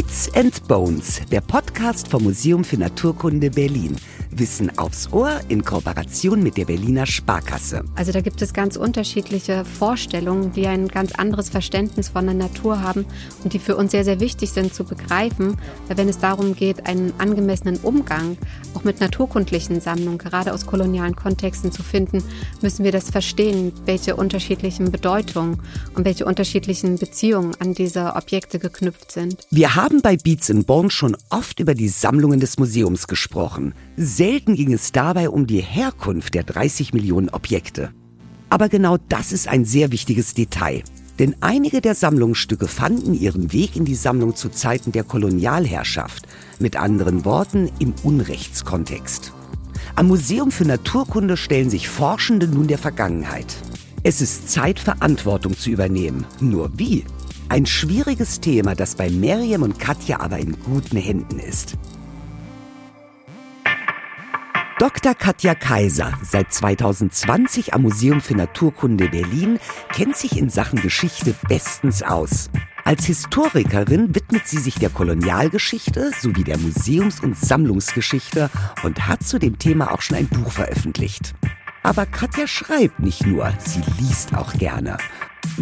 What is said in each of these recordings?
Beats and Bones, der Podcast vom Museum für Naturkunde Berlin. Wissen aufs Ohr in Kooperation mit der Berliner Sparkasse. Also da gibt es ganz unterschiedliche Vorstellungen, die ein ganz anderes Verständnis von der Natur haben und die für uns sehr, sehr wichtig sind zu begreifen, wenn es darum geht, einen angemessenen Umgang auch mit naturkundlichen Sammlungen, gerade aus kolonialen Kontexten zu finden, müssen wir das verstehen, welche unterschiedlichen Bedeutungen und welche unterschiedlichen Beziehungen an diese Objekte geknüpft sind. Wir haben bei Beats in Bonn schon oft über die Sammlungen des Museums gesprochen. Selten ging es dabei um die Herkunft der 30 Millionen Objekte. Aber genau das ist ein sehr wichtiges Detail. Denn einige der Sammlungsstücke fanden ihren Weg in die Sammlung zu Zeiten der Kolonialherrschaft, mit anderen Worten im Unrechtskontext. Am Museum für Naturkunde stellen sich Forschende nun der Vergangenheit. Es ist Zeit, Verantwortung zu übernehmen. Nur wie? Ein schwieriges Thema, das bei Miriam und Katja aber in guten Händen ist. Dr. Katja Kaiser, seit 2020 am Museum für Naturkunde Berlin, kennt sich in Sachen Geschichte bestens aus. Als Historikerin widmet sie sich der Kolonialgeschichte sowie der Museums- und Sammlungsgeschichte und hat zu dem Thema auch schon ein Buch veröffentlicht. Aber Katja schreibt nicht nur, sie liest auch gerne,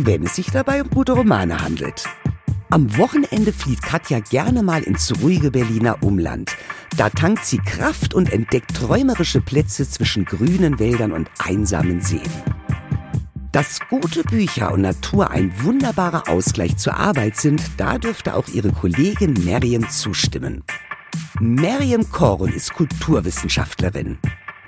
wenn es sich dabei um gute Romane handelt. Am Wochenende flieht Katja gerne mal ins ruhige Berliner Umland. Da tankt sie Kraft und entdeckt träumerische Plätze zwischen grünen Wäldern und einsamen Seen. Dass gute Bücher und Natur ein wunderbarer Ausgleich zur Arbeit sind, da dürfte auch ihre Kollegin Miriam zustimmen. Miriam Korun ist Kulturwissenschaftlerin.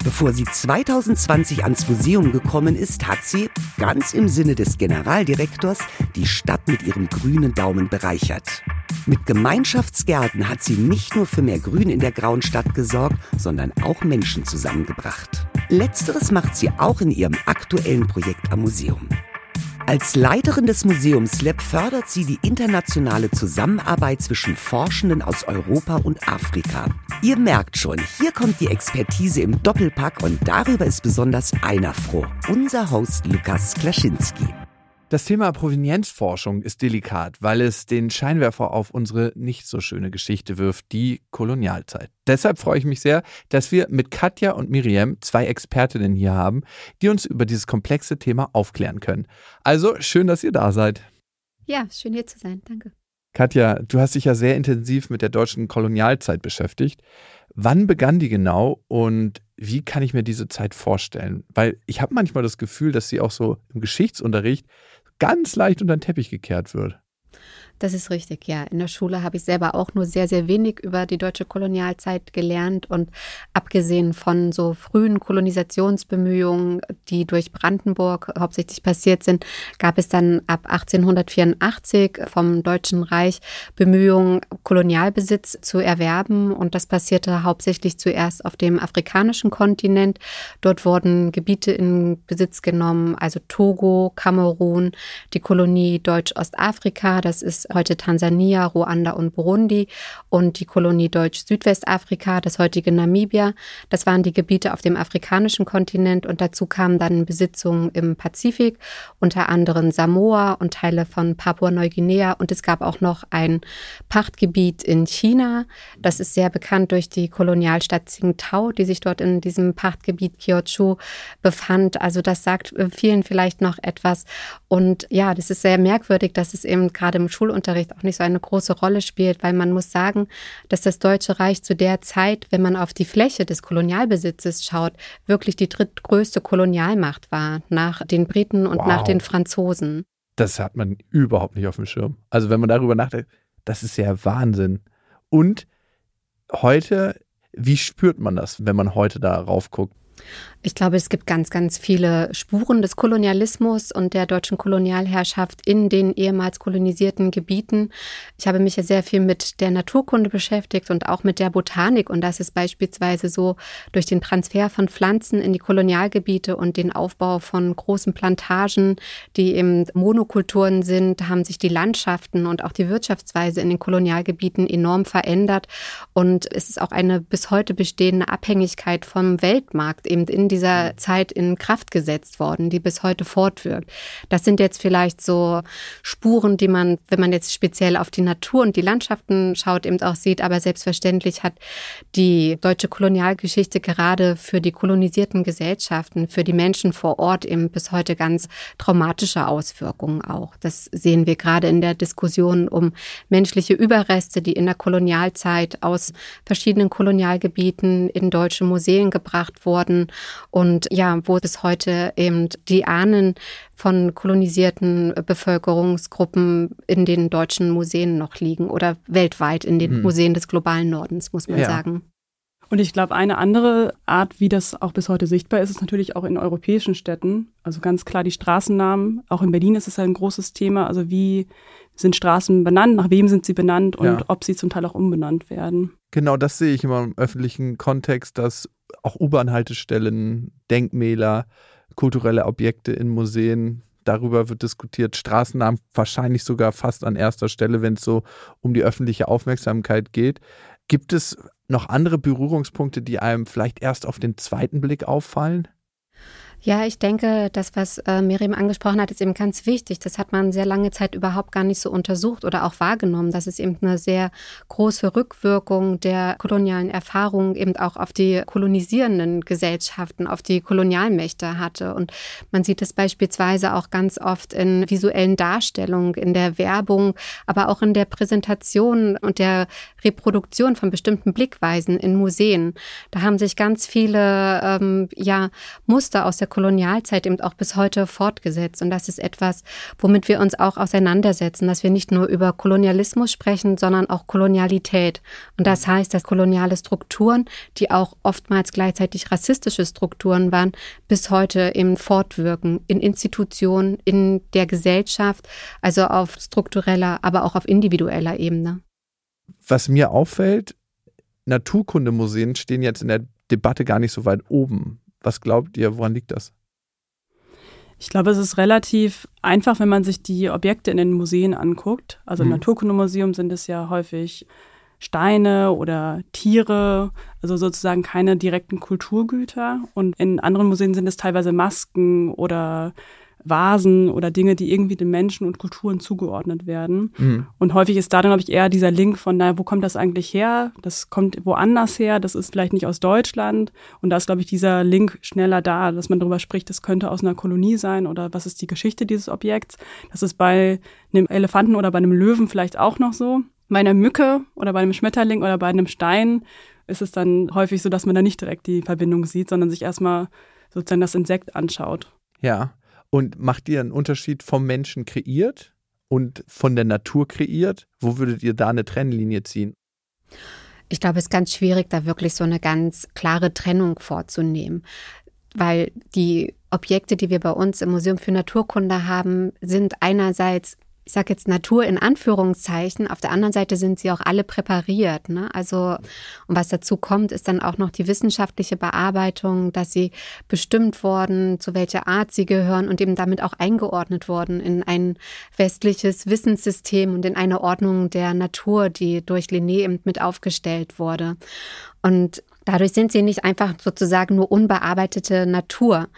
Bevor sie 2020 ans Museum gekommen ist, hat sie, ganz im Sinne des Generaldirektors, die Stadt mit ihrem grünen Daumen bereichert. Mit Gemeinschaftsgärten hat sie nicht nur für mehr Grün in der grauen Stadt gesorgt, sondern auch Menschen zusammengebracht. Letzteres macht sie auch in ihrem aktuellen Projekt am Museum. Als Leiterin des Museums Lab fördert sie die internationale Zusammenarbeit zwischen Forschenden aus Europa und Afrika. Ihr merkt schon, hier kommt die Expertise im Doppelpack und darüber ist besonders einer froh. Unser Host Lukas Klaschinski. Das Thema Provenienzforschung ist delikat, weil es den Scheinwerfer auf unsere nicht so schöne Geschichte wirft, die Kolonialzeit. Deshalb freue ich mich sehr, dass wir mit Katja und Miriam zwei Expertinnen hier haben, die uns über dieses komplexe Thema aufklären können. Also schön, dass ihr da seid. Ja, schön hier zu sein. Danke. Katja, du hast dich ja sehr intensiv mit der deutschen Kolonialzeit beschäftigt. Wann begann die genau und wie kann ich mir diese Zeit vorstellen? Weil ich habe manchmal das Gefühl, dass sie auch so im Geschichtsunterricht ganz leicht unter den Teppich gekehrt wird. Das ist richtig, ja. In der Schule habe ich selber auch nur sehr, sehr wenig über die deutsche Kolonialzeit gelernt und abgesehen von so frühen Kolonisationsbemühungen, die durch Brandenburg hauptsächlich passiert sind, gab es dann ab 1884 vom Deutschen Reich Bemühungen, Kolonialbesitz zu erwerben und das passierte hauptsächlich zuerst auf dem afrikanischen Kontinent. Dort wurden Gebiete in Besitz genommen, also Togo, Kamerun, die Kolonie Deutsch-Ostafrika, das ist heute Tansania, Ruanda und Burundi und die Kolonie Deutsch-Südwestafrika, das heutige Namibia. Das waren die Gebiete auf dem afrikanischen Kontinent und dazu kamen dann Besitzungen im Pazifik, unter anderem Samoa und Teile von Papua-Neuguinea und es gab auch noch ein Pachtgebiet in China. Das ist sehr bekannt durch die Kolonialstadt Tsingtao, die sich dort in diesem Pachtgebiet Kyochu befand. Also das sagt äh, vielen vielleicht noch etwas. Und ja, das ist sehr merkwürdig, dass es eben gerade im Schulunterricht Schulunterricht auch nicht so eine große Rolle spielt, weil man muss sagen, dass das Deutsche Reich zu der Zeit, wenn man auf die Fläche des Kolonialbesitzes schaut, wirklich die drittgrößte Kolonialmacht war, nach den Briten und wow. nach den Franzosen. Das hat man überhaupt nicht auf dem Schirm. Also wenn man darüber nachdenkt, das ist ja Wahnsinn. Und heute, wie spürt man das, wenn man heute darauf guckt? Ich glaube, es gibt ganz, ganz viele Spuren des Kolonialismus und der deutschen Kolonialherrschaft in den ehemals kolonisierten Gebieten. Ich habe mich ja sehr viel mit der Naturkunde beschäftigt und auch mit der Botanik. Und das ist beispielsweise so durch den Transfer von Pflanzen in die Kolonialgebiete und den Aufbau von großen Plantagen, die eben Monokulturen sind, haben sich die Landschaften und auch die Wirtschaftsweise in den Kolonialgebieten enorm verändert. Und es ist auch eine bis heute bestehende Abhängigkeit vom Weltmarkt eben in dieser Zeit in Kraft gesetzt worden, die bis heute fortwirkt. Das sind jetzt vielleicht so Spuren, die man, wenn man jetzt speziell auf die Natur und die Landschaften schaut, eben auch sieht. Aber selbstverständlich hat die deutsche Kolonialgeschichte gerade für die kolonisierten Gesellschaften, für die Menschen vor Ort eben bis heute ganz traumatische Auswirkungen auch. Das sehen wir gerade in der Diskussion um menschliche Überreste, die in der Kolonialzeit aus verschiedenen Kolonialgebieten in deutsche Museen gebracht wurden und ja, wo bis heute eben die Ahnen von kolonisierten Bevölkerungsgruppen in den deutschen Museen noch liegen oder weltweit in den hm. Museen des globalen Nordens, muss man ja. sagen. Und ich glaube, eine andere Art, wie das auch bis heute sichtbar ist, ist natürlich auch in europäischen Städten. Also ganz klar die Straßennamen. Auch in Berlin ist es ein großes Thema. Also wie sind Straßen benannt, nach wem sind sie benannt und ja. ob sie zum Teil auch umbenannt werden. Genau, das sehe ich immer im öffentlichen Kontext, dass auch U-Bahn-Haltestellen, Denkmäler, kulturelle Objekte in Museen, darüber wird diskutiert, Straßennamen wahrscheinlich sogar fast an erster Stelle, wenn es so um die öffentliche Aufmerksamkeit geht. Gibt es noch andere Berührungspunkte, die einem vielleicht erst auf den zweiten Blick auffallen? Ja, ich denke, das, was äh, Miriam angesprochen hat, ist eben ganz wichtig. Das hat man sehr lange Zeit überhaupt gar nicht so untersucht oder auch wahrgenommen, dass es eben eine sehr große Rückwirkung der kolonialen Erfahrungen eben auch auf die kolonisierenden Gesellschaften, auf die Kolonialmächte hatte. Und man sieht es beispielsweise auch ganz oft in visuellen Darstellungen, in der Werbung, aber auch in der Präsentation und der Reproduktion von bestimmten Blickweisen in Museen. Da haben sich ganz viele ähm, ja, Muster aus der Kolonialzeit eben auch bis heute fortgesetzt. Und das ist etwas, womit wir uns auch auseinandersetzen, dass wir nicht nur über Kolonialismus sprechen, sondern auch Kolonialität. Und das heißt, dass koloniale Strukturen, die auch oftmals gleichzeitig rassistische Strukturen waren, bis heute eben fortwirken in Institutionen, in der Gesellschaft, also auf struktureller, aber auch auf individueller Ebene. Was mir auffällt, Naturkundemuseen stehen jetzt in der Debatte gar nicht so weit oben. Was glaubt ihr, woran liegt das? Ich glaube, es ist relativ einfach, wenn man sich die Objekte in den Museen anguckt. Also im mhm. Naturkundemuseum sind es ja häufig Steine oder Tiere, also sozusagen keine direkten Kulturgüter. Und in anderen Museen sind es teilweise Masken oder Vasen oder Dinge, die irgendwie den Menschen und Kulturen zugeordnet werden. Mhm. Und häufig ist da dann, glaube ich, eher dieser Link von, naja, wo kommt das eigentlich her? Das kommt woanders her, das ist vielleicht nicht aus Deutschland. Und da ist, glaube ich, dieser Link schneller da, dass man darüber spricht, das könnte aus einer Kolonie sein oder was ist die Geschichte dieses Objekts. Das ist bei einem Elefanten oder bei einem Löwen vielleicht auch noch so. Bei einer Mücke oder bei einem Schmetterling oder bei einem Stein ist es dann häufig so, dass man da nicht direkt die Verbindung sieht, sondern sich erstmal sozusagen das Insekt anschaut. Ja, und macht ihr einen Unterschied vom Menschen kreiert und von der Natur kreiert? Wo würdet ihr da eine Trennlinie ziehen? Ich glaube, es ist ganz schwierig, da wirklich so eine ganz klare Trennung vorzunehmen, weil die Objekte, die wir bei uns im Museum für Naturkunde haben, sind einerseits ich sage jetzt Natur in Anführungszeichen. Auf der anderen Seite sind sie auch alle präpariert. Ne? Also, und was dazu kommt, ist dann auch noch die wissenschaftliche Bearbeitung, dass sie bestimmt worden, zu welcher Art sie gehören und eben damit auch eingeordnet worden in ein westliches Wissenssystem und in eine Ordnung der Natur, die durch Linné eben mit aufgestellt wurde. Und Dadurch sind sie nicht einfach sozusagen nur unbearbeitete Natur.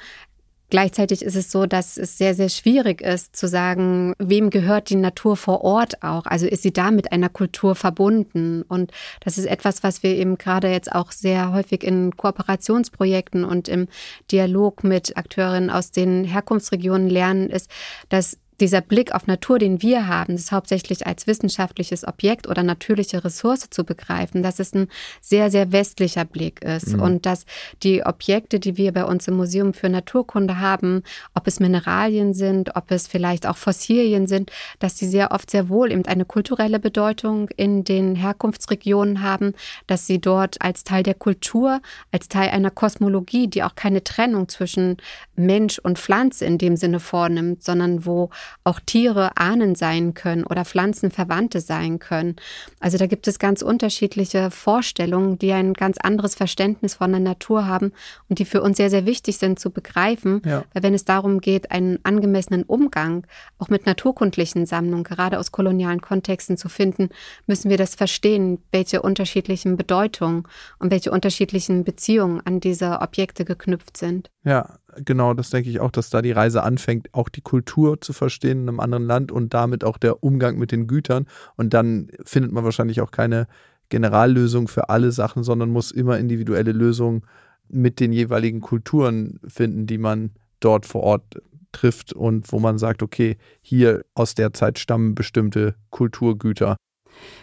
Gleichzeitig ist es so, dass es sehr, sehr schwierig ist zu sagen, wem gehört die Natur vor Ort auch? Also ist sie da mit einer Kultur verbunden? Und das ist etwas, was wir eben gerade jetzt auch sehr häufig in Kooperationsprojekten und im Dialog mit Akteurinnen aus den Herkunftsregionen lernen, ist, dass dieser Blick auf Natur, den wir haben, das hauptsächlich als wissenschaftliches Objekt oder natürliche Ressource zu begreifen, dass es ein sehr, sehr westlicher Blick ist mhm. und dass die Objekte, die wir bei uns im Museum für Naturkunde haben, ob es Mineralien sind, ob es vielleicht auch Fossilien sind, dass sie sehr oft sehr wohl eben eine kulturelle Bedeutung in den Herkunftsregionen haben, dass sie dort als Teil der Kultur, als Teil einer Kosmologie, die auch keine Trennung zwischen Mensch und Pflanze in dem Sinne vornimmt, sondern wo auch Tiere Ahnen sein können oder Pflanzen Verwandte sein können. Also da gibt es ganz unterschiedliche Vorstellungen, die ein ganz anderes Verständnis von der Natur haben und die für uns sehr, sehr wichtig sind zu begreifen. Ja. Weil wenn es darum geht, einen angemessenen Umgang auch mit naturkundlichen Sammlungen, gerade aus kolonialen Kontexten zu finden, müssen wir das verstehen, welche unterschiedlichen Bedeutungen und welche unterschiedlichen Beziehungen an diese Objekte geknüpft sind. Ja, genau, das denke ich auch, dass da die Reise anfängt, auch die Kultur zu verstehen in einem anderen Land und damit auch der Umgang mit den Gütern. Und dann findet man wahrscheinlich auch keine Generallösung für alle Sachen, sondern muss immer individuelle Lösungen mit den jeweiligen Kulturen finden, die man dort vor Ort trifft und wo man sagt, okay, hier aus der Zeit stammen bestimmte Kulturgüter.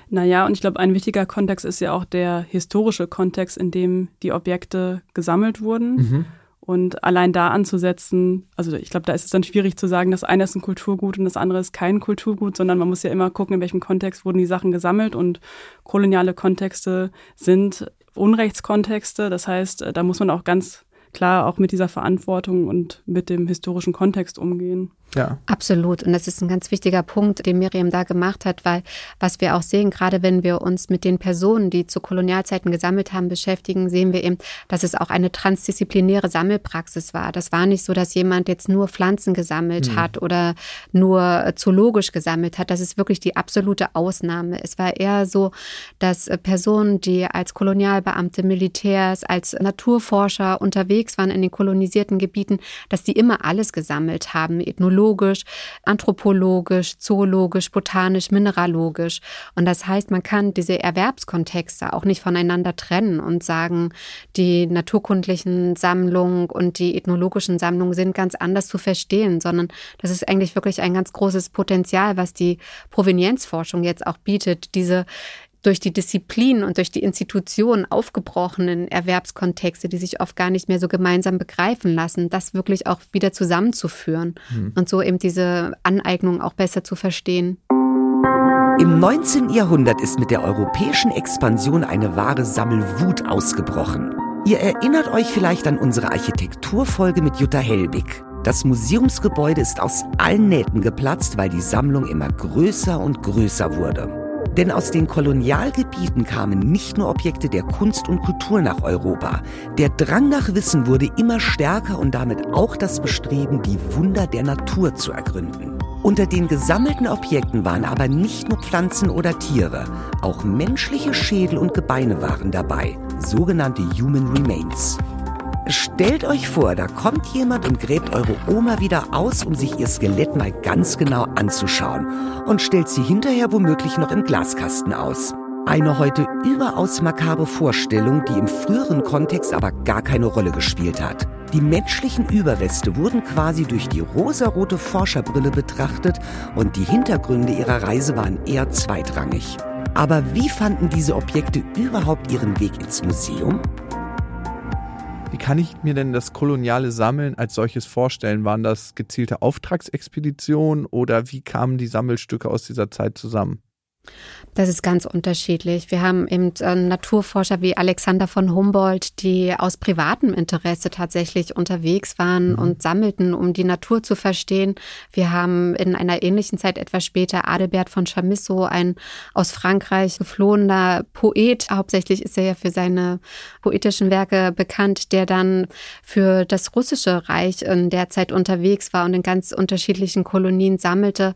Naja, und ich glaube, ein wichtiger Kontext ist ja auch der historische Kontext, in dem die Objekte gesammelt wurden. Mhm. Und allein da anzusetzen, also ich glaube, da ist es dann schwierig zu sagen, das eine ist ein Kulturgut und das andere ist kein Kulturgut, sondern man muss ja immer gucken, in welchem Kontext wurden die Sachen gesammelt und koloniale Kontexte sind Unrechtskontexte. Das heißt, da muss man auch ganz klar auch mit dieser Verantwortung und mit dem historischen Kontext umgehen. Ja. Absolut. Und das ist ein ganz wichtiger Punkt, den Miriam da gemacht hat, weil was wir auch sehen, gerade wenn wir uns mit den Personen, die zu Kolonialzeiten gesammelt haben, beschäftigen, sehen wir eben, dass es auch eine transdisziplinäre Sammelpraxis war. Das war nicht so, dass jemand jetzt nur Pflanzen gesammelt mhm. hat oder nur zoologisch gesammelt hat. Das ist wirklich die absolute Ausnahme. Es war eher so, dass Personen, die als Kolonialbeamte, Militärs, als Naturforscher unterwegs waren in den kolonisierten Gebieten, dass die immer alles gesammelt haben, ethnologisch anthropologisch, zoologisch, botanisch, mineralogisch. Und das heißt, man kann diese Erwerbskontexte auch nicht voneinander trennen und sagen, die naturkundlichen Sammlungen und die ethnologischen Sammlungen sind ganz anders zu verstehen, sondern das ist eigentlich wirklich ein ganz großes Potenzial, was die Provenienzforschung jetzt auch bietet, diese durch die Disziplin und durch die Institutionen aufgebrochenen Erwerbskontexte, die sich oft gar nicht mehr so gemeinsam begreifen lassen, das wirklich auch wieder zusammenzuführen mhm. und so eben diese Aneignung auch besser zu verstehen. Im 19. Jahrhundert ist mit der europäischen Expansion eine wahre Sammelwut ausgebrochen. Ihr erinnert euch vielleicht an unsere Architekturfolge mit Jutta Helbig. Das Museumsgebäude ist aus allen Nähten geplatzt, weil die Sammlung immer größer und größer wurde. Denn aus den Kolonialgebieten kamen nicht nur Objekte der Kunst und Kultur nach Europa. Der Drang nach Wissen wurde immer stärker und damit auch das Bestreben, die Wunder der Natur zu ergründen. Unter den gesammelten Objekten waren aber nicht nur Pflanzen oder Tiere, auch menschliche Schädel und Gebeine waren dabei, sogenannte Human Remains. Stellt euch vor, da kommt jemand und gräbt eure Oma wieder aus, um sich ihr Skelett mal ganz genau anzuschauen und stellt sie hinterher womöglich noch im Glaskasten aus. Eine heute überaus makabre Vorstellung, die im früheren Kontext aber gar keine Rolle gespielt hat. Die menschlichen Überreste wurden quasi durch die rosarote Forscherbrille betrachtet und die Hintergründe ihrer Reise waren eher zweitrangig. Aber wie fanden diese Objekte überhaupt ihren Weg ins Museum? Kann ich mir denn das koloniale Sammeln als solches vorstellen? Waren das gezielte Auftragsexpeditionen oder wie kamen die Sammelstücke aus dieser Zeit zusammen? Das ist ganz unterschiedlich. Wir haben eben äh, Naturforscher wie Alexander von Humboldt, die aus privatem Interesse tatsächlich unterwegs waren mhm. und sammelten, um die Natur zu verstehen. Wir haben in einer ähnlichen Zeit etwas später Adelbert von Chamisso, ein aus Frankreich geflohener Poet. Hauptsächlich ist er ja für seine poetischen Werke bekannt, der dann für das russische Reich in der Zeit unterwegs war und in ganz unterschiedlichen Kolonien sammelte.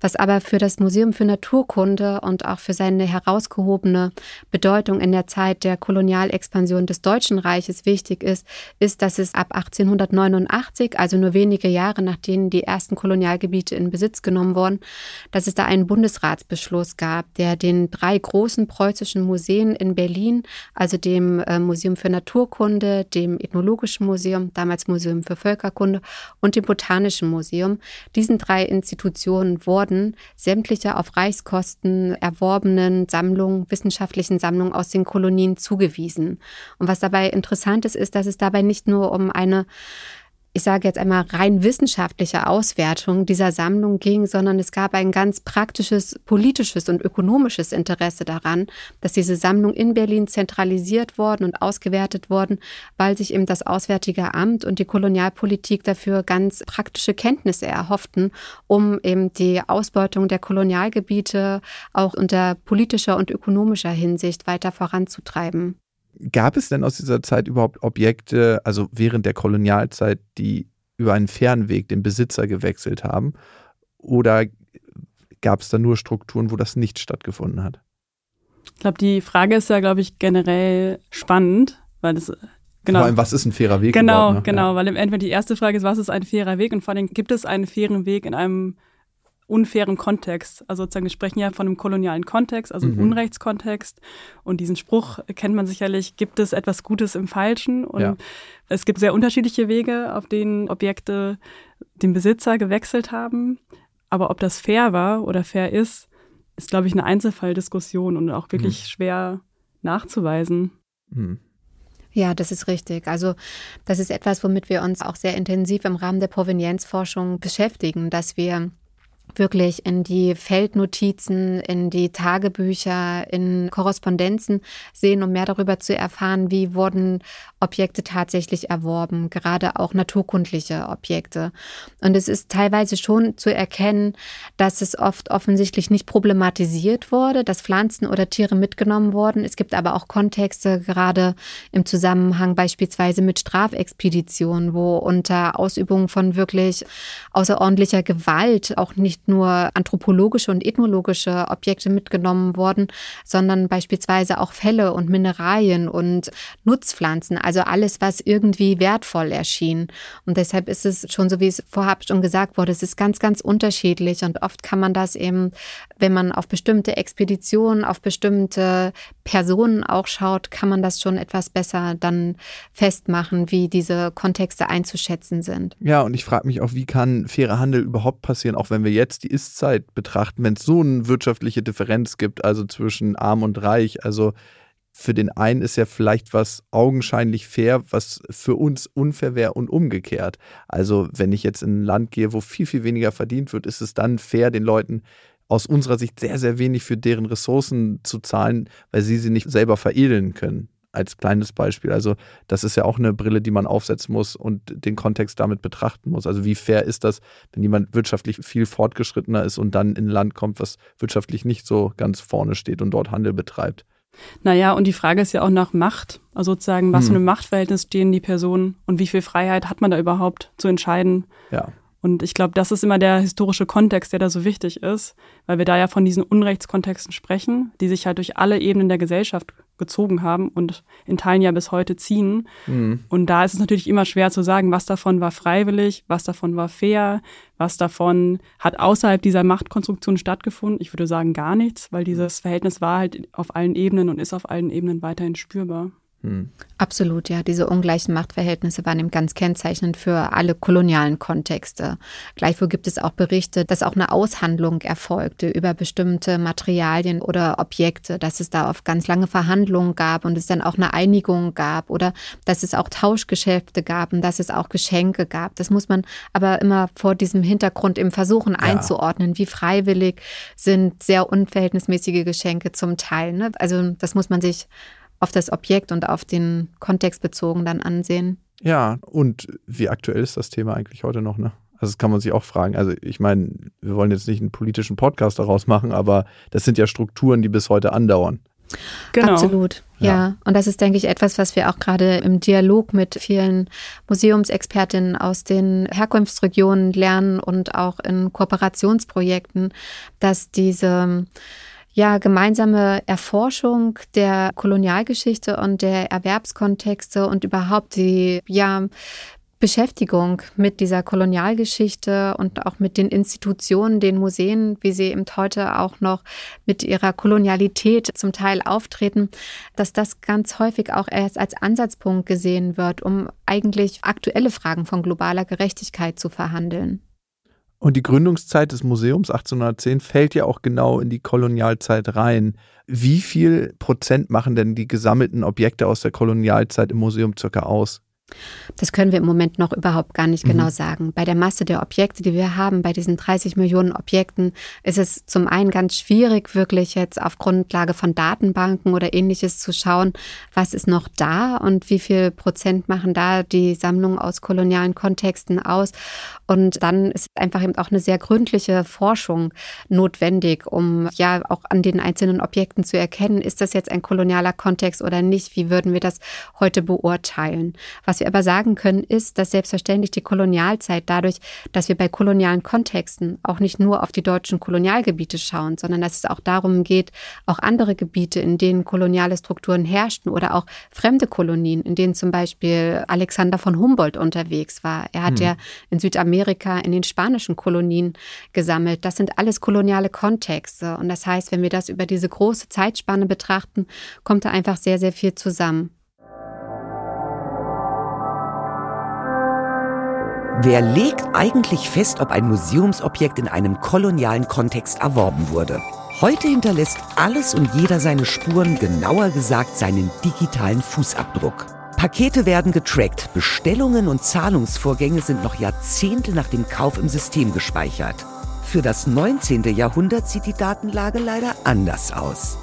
Was aber für das Museum für Naturkunde und auch für seine herausgehobene Bedeutung in der Zeit der Kolonialexpansion des Deutschen Reiches wichtig ist, ist, dass es ab 1889, also nur wenige Jahre nachdem die ersten Kolonialgebiete in Besitz genommen wurden, dass es da einen Bundesratsbeschluss gab, der den drei großen preußischen Museen in Berlin, also dem äh, Museum für Naturkunde, dem Ethnologischen Museum, damals Museum für Völkerkunde und dem Botanischen Museum, diesen drei Institutionen wurden sämtliche auf Reichskosten erworbenen Sammlungen, wissenschaftlichen Sammlungen aus den Kolonien zugewiesen. Und was dabei interessant ist, ist, dass es dabei nicht nur um eine ich sage jetzt einmal, rein wissenschaftliche Auswertung dieser Sammlung ging, sondern es gab ein ganz praktisches politisches und ökonomisches Interesse daran, dass diese Sammlung in Berlin zentralisiert worden und ausgewertet worden, weil sich eben das Auswärtige Amt und die Kolonialpolitik dafür ganz praktische Kenntnisse erhofften, um eben die Ausbeutung der Kolonialgebiete auch unter politischer und ökonomischer Hinsicht weiter voranzutreiben. Gab es denn aus dieser Zeit überhaupt Objekte, also während der Kolonialzeit, die über einen fairen Weg den Besitzer gewechselt haben? Oder gab es da nur Strukturen, wo das nicht stattgefunden hat? Ich glaube, die Frage ist ja, glaube ich, generell spannend, weil das Genau. Vor allem, was ist ein fairer Weg? Genau, ne? genau, ja. weil im Endeffekt die erste Frage ist, was ist ein fairer Weg? Und vor allem, gibt es einen fairen Weg in einem unfairen Kontext. Also sozusagen, wir sprechen ja von einem kolonialen Kontext, also einem mhm. Unrechtskontext. Und diesen Spruch kennt man sicherlich, gibt es etwas Gutes im Falschen? Und ja. es gibt sehr unterschiedliche Wege, auf denen Objekte den Besitzer gewechselt haben. Aber ob das fair war oder fair ist, ist, glaube ich, eine Einzelfalldiskussion und auch wirklich mhm. schwer nachzuweisen. Mhm. Ja, das ist richtig. Also das ist etwas, womit wir uns auch sehr intensiv im Rahmen der Provenienzforschung beschäftigen, dass wir wirklich in die Feldnotizen, in die Tagebücher, in Korrespondenzen sehen, um mehr darüber zu erfahren, wie wurden Objekte tatsächlich erworben, gerade auch naturkundliche Objekte. Und es ist teilweise schon zu erkennen, dass es oft offensichtlich nicht problematisiert wurde, dass Pflanzen oder Tiere mitgenommen wurden. Es gibt aber auch Kontexte, gerade im Zusammenhang beispielsweise mit Strafexpeditionen, wo unter Ausübung von wirklich außerordentlicher Gewalt auch nicht nur anthropologische und ethnologische Objekte mitgenommen wurden, sondern beispielsweise auch Fälle und Mineralien und Nutzpflanzen. Also also alles, was irgendwie wertvoll erschien. Und deshalb ist es schon so, wie es vorab schon gesagt wurde, es ist ganz, ganz unterschiedlich. Und oft kann man das eben, wenn man auf bestimmte Expeditionen, auf bestimmte Personen auch schaut, kann man das schon etwas besser dann festmachen, wie diese Kontexte einzuschätzen sind. Ja, und ich frage mich auch, wie kann fairer Handel überhaupt passieren, auch wenn wir jetzt die Ist-Zeit betrachten, wenn es so eine wirtschaftliche Differenz gibt, also zwischen arm und reich. Also für den einen ist ja vielleicht was augenscheinlich fair, was für uns unfair wäre und umgekehrt. Also wenn ich jetzt in ein Land gehe, wo viel, viel weniger verdient wird, ist es dann fair, den Leuten aus unserer Sicht sehr, sehr wenig für deren Ressourcen zu zahlen, weil sie sie nicht selber veredeln können. Als kleines Beispiel. Also, das ist ja auch eine Brille, die man aufsetzen muss und den Kontext damit betrachten muss. Also, wie fair ist das, wenn jemand wirtschaftlich viel fortgeschrittener ist und dann in ein Land kommt, was wirtschaftlich nicht so ganz vorne steht und dort Handel betreibt? Naja, und die Frage ist ja auch nach Macht. Also sozusagen, was hm. für ein Machtverhältnis stehen die Personen und wie viel Freiheit hat man da überhaupt zu entscheiden? Ja. Und ich glaube, das ist immer der historische Kontext, der da so wichtig ist, weil wir da ja von diesen Unrechtskontexten sprechen, die sich halt durch alle Ebenen der Gesellschaft gezogen haben und in Teilen ja bis heute ziehen. Mhm. Und da ist es natürlich immer schwer zu sagen, was davon war freiwillig, was davon war fair, was davon hat außerhalb dieser Machtkonstruktion stattgefunden. Ich würde sagen gar nichts, weil dieses Verhältnis war halt auf allen Ebenen und ist auf allen Ebenen weiterhin spürbar. Hm. Absolut, ja. Diese ungleichen Machtverhältnisse waren eben ganz kennzeichnend für alle kolonialen Kontexte. Gleichwohl gibt es auch Berichte, dass auch eine Aushandlung erfolgte über bestimmte Materialien oder Objekte, dass es da oft ganz lange Verhandlungen gab und es dann auch eine Einigung gab oder dass es auch Tauschgeschäfte gab und dass es auch Geschenke gab. Das muss man aber immer vor diesem Hintergrund im Versuchen ja. einzuordnen, wie freiwillig sind sehr unverhältnismäßige Geschenke zum Teil. Ne? Also das muss man sich auf das Objekt und auf den Kontext bezogen dann ansehen. Ja, und wie aktuell ist das Thema eigentlich heute noch, ne? Also das kann man sich auch fragen. Also ich meine, wir wollen jetzt nicht einen politischen Podcast daraus machen, aber das sind ja Strukturen, die bis heute andauern. Genau. Absolut, ja. ja. Und das ist, denke ich, etwas, was wir auch gerade im Dialog mit vielen Museumsexpertinnen aus den Herkunftsregionen lernen und auch in Kooperationsprojekten, dass diese ja, gemeinsame Erforschung der Kolonialgeschichte und der Erwerbskontexte und überhaupt die, ja, Beschäftigung mit dieser Kolonialgeschichte und auch mit den Institutionen, den Museen, wie sie eben heute auch noch mit ihrer Kolonialität zum Teil auftreten, dass das ganz häufig auch erst als Ansatzpunkt gesehen wird, um eigentlich aktuelle Fragen von globaler Gerechtigkeit zu verhandeln. Und die Gründungszeit des Museums 1810 fällt ja auch genau in die Kolonialzeit rein. Wie viel Prozent machen denn die gesammelten Objekte aus der Kolonialzeit im Museum circa aus? Das können wir im Moment noch überhaupt gar nicht mhm. genau sagen. Bei der Masse der Objekte, die wir haben, bei diesen 30 Millionen Objekten, ist es zum einen ganz schwierig, wirklich jetzt auf Grundlage von Datenbanken oder ähnliches zu schauen, was ist noch da und wie viel Prozent machen da die Sammlungen aus kolonialen Kontexten aus. Und dann ist einfach eben auch eine sehr gründliche Forschung notwendig, um ja auch an den einzelnen Objekten zu erkennen, ist das jetzt ein kolonialer Kontext oder nicht? Wie würden wir das heute beurteilen? Was wir aber sagen können, ist, dass selbstverständlich die Kolonialzeit dadurch, dass wir bei kolonialen Kontexten auch nicht nur auf die deutschen Kolonialgebiete schauen, sondern dass es auch darum geht, auch andere Gebiete, in denen koloniale Strukturen herrschten oder auch fremde Kolonien, in denen zum Beispiel Alexander von Humboldt unterwegs war. Er hat hm. ja in Südamerika in den spanischen Kolonien gesammelt. Das sind alles koloniale Kontexte. Und das heißt, wenn wir das über diese große Zeitspanne betrachten, kommt da einfach sehr, sehr viel zusammen. Wer legt eigentlich fest, ob ein Museumsobjekt in einem kolonialen Kontext erworben wurde? Heute hinterlässt alles und jeder seine Spuren, genauer gesagt seinen digitalen Fußabdruck. Pakete werden getrackt, Bestellungen und Zahlungsvorgänge sind noch Jahrzehnte nach dem Kauf im System gespeichert. Für das 19. Jahrhundert sieht die Datenlage leider anders aus.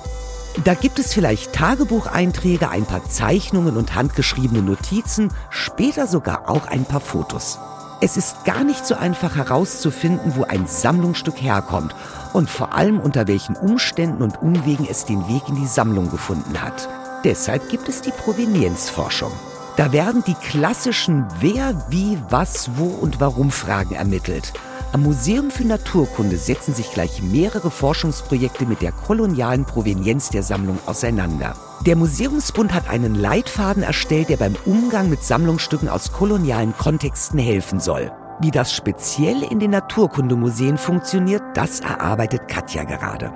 Da gibt es vielleicht Tagebucheinträge, ein paar Zeichnungen und handgeschriebene Notizen, später sogar auch ein paar Fotos. Es ist gar nicht so einfach herauszufinden, wo ein Sammlungsstück herkommt und vor allem unter welchen Umständen und Umwegen es den Weg in die Sammlung gefunden hat. Deshalb gibt es die Provenienzforschung. Da werden die klassischen Wer, wie, was, wo und warum Fragen ermittelt. Am Museum für Naturkunde setzen sich gleich mehrere Forschungsprojekte mit der kolonialen Provenienz der Sammlung auseinander. Der Museumsbund hat einen Leitfaden erstellt, der beim Umgang mit Sammlungsstücken aus kolonialen Kontexten helfen soll. Wie das speziell in den Naturkundemuseen funktioniert, das erarbeitet Katja gerade.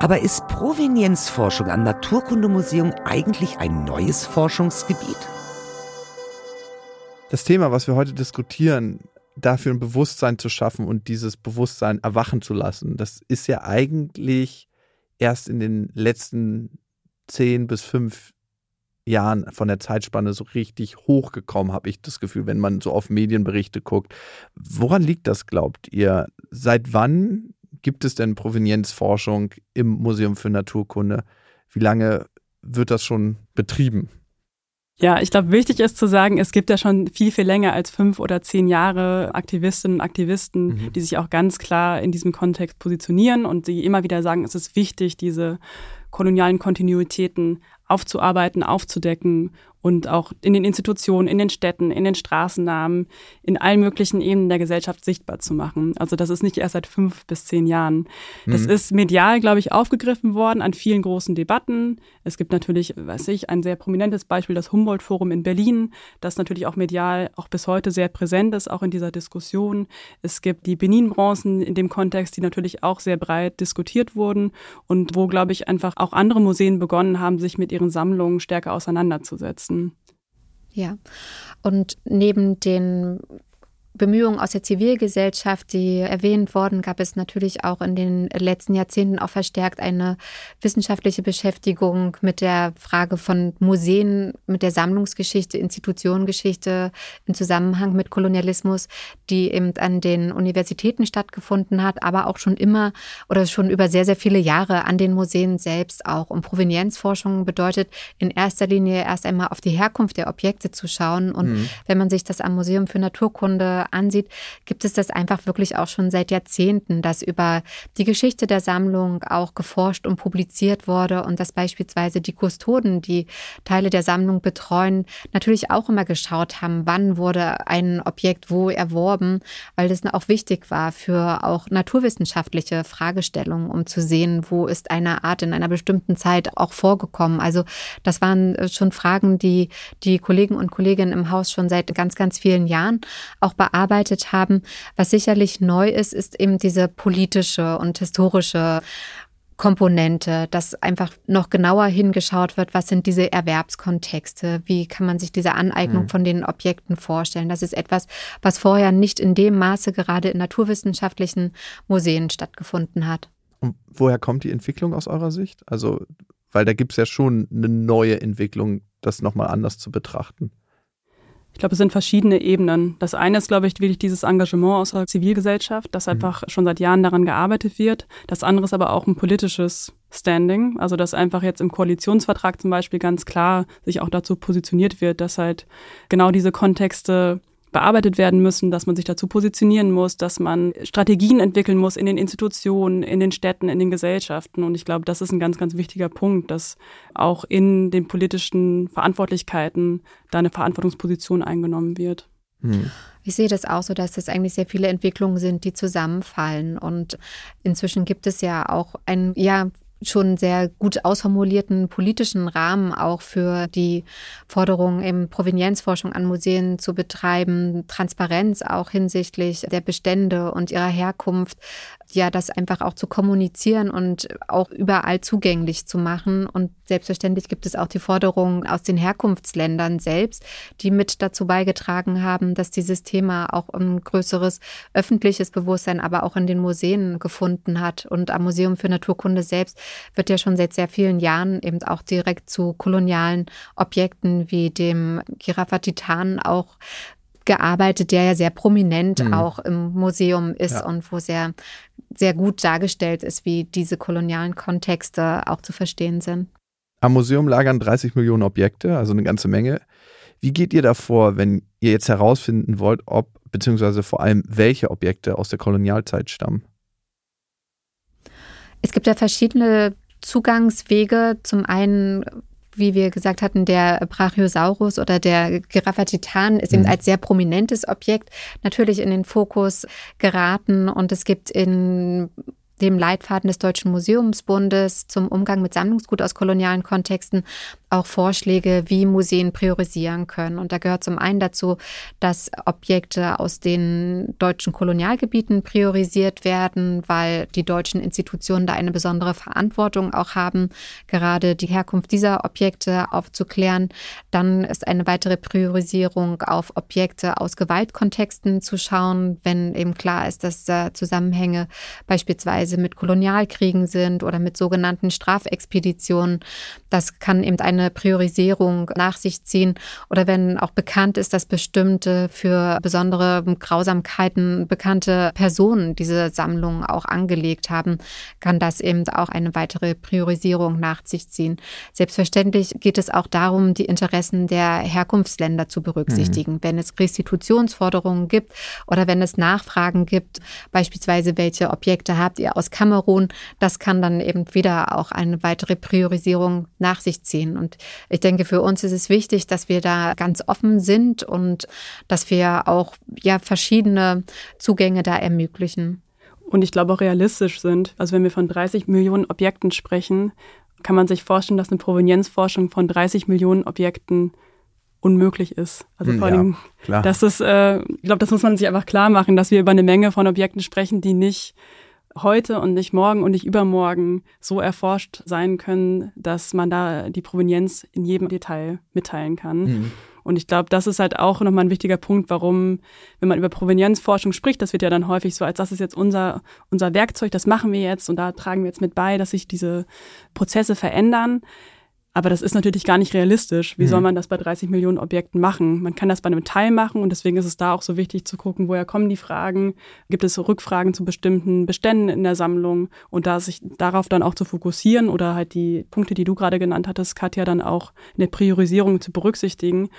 Aber ist Provenienzforschung am Naturkundemuseum eigentlich ein neues Forschungsgebiet? Das Thema, was wir heute diskutieren, dafür ein Bewusstsein zu schaffen und dieses Bewusstsein erwachen zu lassen, das ist ja eigentlich erst in den letzten zehn bis fünf Jahren von der Zeitspanne so richtig hochgekommen, habe ich das Gefühl, wenn man so auf Medienberichte guckt. Woran liegt das, glaubt ihr? Seit wann gibt es denn Provenienzforschung im Museum für Naturkunde? Wie lange wird das schon betrieben? Ja, ich glaube, wichtig ist zu sagen, es gibt ja schon viel, viel länger als fünf oder zehn Jahre Aktivistinnen und Aktivisten, mhm. die sich auch ganz klar in diesem Kontext positionieren und die immer wieder sagen, es ist wichtig, diese kolonialen Kontinuitäten aufzuarbeiten, aufzudecken und auch in den Institutionen, in den Städten, in den Straßennamen, in allen möglichen Ebenen der Gesellschaft sichtbar zu machen. Also das ist nicht erst seit fünf bis zehn Jahren. Das mhm. ist medial, glaube ich, aufgegriffen worden an vielen großen Debatten. Es gibt natürlich, weiß ich, ein sehr prominentes Beispiel, das Humboldt-Forum in Berlin, das natürlich auch medial auch bis heute sehr präsent ist, auch in dieser Diskussion. Es gibt die Benin-Bronzen in dem Kontext, die natürlich auch sehr breit diskutiert wurden und wo, glaube ich, einfach auch andere Museen begonnen haben, sich mit ihren Sammlungen stärker auseinanderzusetzen. Ja, und neben den Bemühungen aus der Zivilgesellschaft, die erwähnt wurden, gab es natürlich auch in den letzten Jahrzehnten auch verstärkt eine wissenschaftliche Beschäftigung mit der Frage von Museen, mit der Sammlungsgeschichte, Institutionengeschichte im Zusammenhang mit Kolonialismus, die eben an den Universitäten stattgefunden hat, aber auch schon immer oder schon über sehr, sehr viele Jahre an den Museen selbst auch. Und Provenienzforschung bedeutet in erster Linie erst einmal auf die Herkunft der Objekte zu schauen. Und mhm. wenn man sich das am Museum für Naturkunde ansieht, gibt es das einfach wirklich auch schon seit Jahrzehnten, dass über die Geschichte der Sammlung auch geforscht und publiziert wurde und dass beispielsweise die Kustoden, die Teile der Sammlung betreuen, natürlich auch immer geschaut haben, wann wurde ein Objekt wo erworben, weil das auch wichtig war für auch naturwissenschaftliche Fragestellungen, um zu sehen, wo ist eine Art in einer bestimmten Zeit auch vorgekommen. Also das waren schon Fragen, die die Kollegen und Kolleginnen im Haus schon seit ganz, ganz vielen Jahren auch bearbeiten erarbeitet haben. Was sicherlich neu ist, ist eben diese politische und historische Komponente, dass einfach noch genauer hingeschaut wird, was sind diese Erwerbskontexte, wie kann man sich diese Aneignung mhm. von den Objekten vorstellen. Das ist etwas, was vorher nicht in dem Maße gerade in naturwissenschaftlichen Museen stattgefunden hat. Und woher kommt die Entwicklung aus eurer Sicht? Also, weil da gibt es ja schon eine neue Entwicklung, das nochmal anders zu betrachten. Ich glaube, es sind verschiedene Ebenen. Das eine ist, glaube ich, wirklich dieses Engagement aus der Zivilgesellschaft, dass mhm. einfach schon seit Jahren daran gearbeitet wird. Das andere ist aber auch ein politisches Standing, also dass einfach jetzt im Koalitionsvertrag zum Beispiel ganz klar sich auch dazu positioniert wird, dass halt genau diese Kontexte bearbeitet werden müssen, dass man sich dazu positionieren muss, dass man Strategien entwickeln muss in den Institutionen, in den Städten, in den Gesellschaften. Und ich glaube, das ist ein ganz, ganz wichtiger Punkt, dass auch in den politischen Verantwortlichkeiten da eine Verantwortungsposition eingenommen wird. Hm. Ich sehe das auch so, dass das eigentlich sehr viele Entwicklungen sind, die zusammenfallen. Und inzwischen gibt es ja auch ein, ja, schon sehr gut ausformulierten politischen Rahmen auch für die Forderung, eben Provenienzforschung an Museen zu betreiben, Transparenz auch hinsichtlich der Bestände und ihrer Herkunft, ja, das einfach auch zu kommunizieren und auch überall zugänglich zu machen. Und selbstverständlich gibt es auch die Forderungen aus den Herkunftsländern selbst, die mit dazu beigetragen haben, dass dieses Thema auch ein größeres öffentliches Bewusstsein, aber auch in den Museen gefunden hat. Und am Museum für Naturkunde selbst wird ja schon seit sehr vielen Jahren eben auch direkt zu kolonialen Objekten wie dem Giraffa Titan auch gearbeitet, der ja sehr prominent mhm. auch im Museum ist ja. und wo sehr, sehr gut dargestellt ist, wie diese kolonialen Kontexte auch zu verstehen sind. Am Museum lagern 30 Millionen Objekte, also eine ganze Menge. Wie geht ihr davor, wenn ihr jetzt herausfinden wollt, ob beziehungsweise vor allem welche Objekte aus der Kolonialzeit stammen? Es gibt ja verschiedene Zugangswege. Zum einen wie wir gesagt hatten, der Brachiosaurus oder der Giraffa Titan ist mhm. eben als sehr prominentes Objekt natürlich in den Fokus geraten und es gibt in dem Leitfaden des Deutschen Museumsbundes zum Umgang mit Sammlungsgut aus kolonialen Kontexten auch Vorschläge, wie Museen priorisieren können. Und da gehört zum einen dazu, dass Objekte aus den deutschen Kolonialgebieten priorisiert werden, weil die deutschen Institutionen da eine besondere Verantwortung auch haben, gerade die Herkunft dieser Objekte aufzuklären. Dann ist eine weitere Priorisierung auf Objekte aus Gewaltkontexten zu schauen, wenn eben klar ist, dass da Zusammenhänge beispielsweise mit Kolonialkriegen sind oder mit sogenannten Strafexpeditionen. Das kann eben eine eine Priorisierung nach sich ziehen oder wenn auch bekannt ist, dass bestimmte für besondere Grausamkeiten bekannte Personen diese Sammlung auch angelegt haben, kann das eben auch eine weitere Priorisierung nach sich ziehen. Selbstverständlich geht es auch darum, die Interessen der Herkunftsländer zu berücksichtigen. Mhm. Wenn es Restitutionsforderungen gibt oder wenn es Nachfragen gibt, beispielsweise welche Objekte habt ihr aus Kamerun, das kann dann eben wieder auch eine weitere Priorisierung nach sich ziehen. Und und ich denke, für uns ist es wichtig, dass wir da ganz offen sind und dass wir auch ja verschiedene Zugänge da ermöglichen. Und ich glaube auch realistisch sind. Also wenn wir von 30 Millionen Objekten sprechen, kann man sich vorstellen, dass eine Provenienzforschung von 30 Millionen Objekten unmöglich ist. Also hm, vor allem, ja, das ist, äh, ich glaube, das muss man sich einfach klar machen, dass wir über eine Menge von Objekten sprechen, die nicht heute und nicht morgen und nicht übermorgen so erforscht sein können, dass man da die Provenienz in jedem Detail mitteilen kann. Mhm. Und ich glaube, das ist halt auch nochmal ein wichtiger Punkt, warum, wenn man über Provenienzforschung spricht, das wird ja dann häufig so, als das ist jetzt unser, unser Werkzeug, das machen wir jetzt und da tragen wir jetzt mit bei, dass sich diese Prozesse verändern. Aber das ist natürlich gar nicht realistisch. Wie mhm. soll man das bei 30 Millionen Objekten machen? Man kann das bei einem Teil machen und deswegen ist es da auch so wichtig zu gucken, woher kommen die Fragen? Gibt es Rückfragen zu bestimmten Beständen in der Sammlung und da sich darauf dann auch zu fokussieren oder halt die Punkte, die du gerade genannt hattest, Katja, dann auch in der Priorisierung zu berücksichtigen.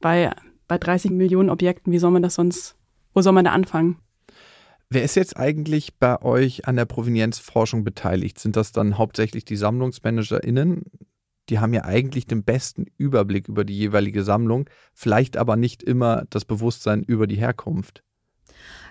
Weil bei 30 Millionen Objekten, wie soll man das sonst, wo soll man da anfangen? Wer ist jetzt eigentlich bei euch an der Provenienzforschung beteiligt? Sind das dann hauptsächlich die SammlungsmanagerInnen? Die haben ja eigentlich den besten Überblick über die jeweilige Sammlung, vielleicht aber nicht immer das Bewusstsein über die Herkunft.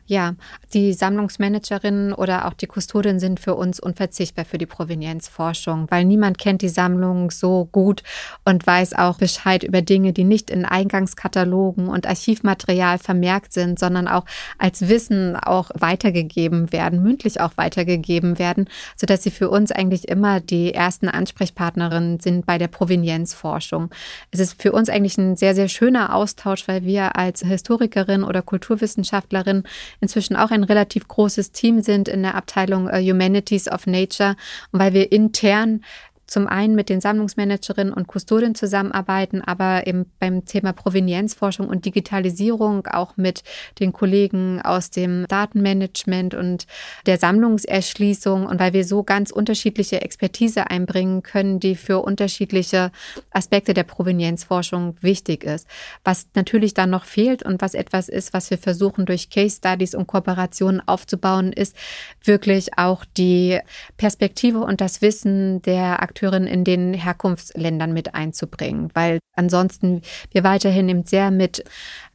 Ja, die Sammlungsmanagerinnen oder auch die Kustodien sind für uns unverzichtbar für die Provenienzforschung, weil niemand kennt die Sammlung so gut und weiß auch Bescheid über Dinge, die nicht in Eingangskatalogen und Archivmaterial vermerkt sind, sondern auch als Wissen auch weitergegeben werden, mündlich auch weitergegeben werden, sodass sie für uns eigentlich immer die ersten Ansprechpartnerinnen sind bei der Provenienzforschung. Es ist für uns eigentlich ein sehr, sehr schöner Austausch, weil wir als Historikerin oder Kulturwissenschaftlerin inzwischen auch ein relativ großes Team sind in der Abteilung äh, Humanities of Nature weil wir intern zum einen mit den Sammlungsmanagerinnen und Kustodien zusammenarbeiten, aber eben beim Thema Provenienzforschung und Digitalisierung auch mit den Kollegen aus dem Datenmanagement und der Sammlungserschließung und weil wir so ganz unterschiedliche Expertise einbringen können, die für unterschiedliche Aspekte der Provenienzforschung wichtig ist. Was natürlich dann noch fehlt und was etwas ist, was wir versuchen durch Case Studies und Kooperationen aufzubauen, ist wirklich auch die Perspektive und das Wissen der Akteurinnen in den Herkunftsländern mit einzubringen, weil ansonsten wir weiterhin eben sehr mit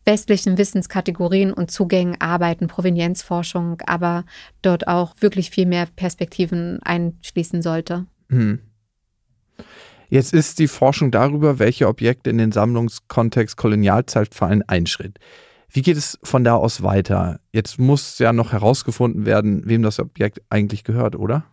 westlichen Wissenskategorien und Zugängen arbeiten, Provenienzforschung, aber dort auch wirklich viel mehr Perspektiven einschließen sollte. Hm. Jetzt ist die Forschung darüber, welche Objekte in den Sammlungskontext Kolonialzeit fallen, ein Schritt. Wie geht es von da aus weiter? Jetzt muss ja noch herausgefunden werden, wem das Objekt eigentlich gehört, oder?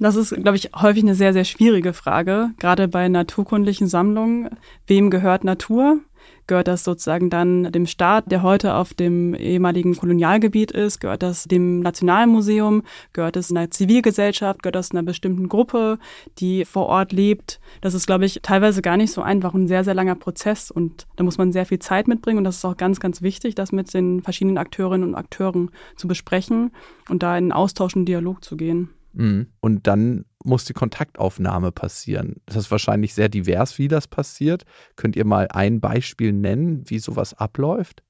Das ist, glaube ich, häufig eine sehr, sehr schwierige Frage, gerade bei naturkundlichen Sammlungen. Wem gehört Natur? Gehört das sozusagen dann dem Staat, der heute auf dem ehemaligen Kolonialgebiet ist? Gehört das dem Nationalmuseum? Gehört es einer Zivilgesellschaft? Gehört das einer bestimmten Gruppe, die vor Ort lebt? Das ist, glaube ich, teilweise gar nicht so einfach ein sehr, sehr langer Prozess. Und da muss man sehr viel Zeit mitbringen. Und das ist auch ganz, ganz wichtig, das mit den verschiedenen Akteurinnen und Akteuren zu besprechen und da in Austausch und Dialog zu gehen. Mhm. Und dann muss die Kontaktaufnahme passieren. Das ist wahrscheinlich sehr divers, wie das passiert. Könnt ihr mal ein Beispiel nennen, wie sowas abläuft?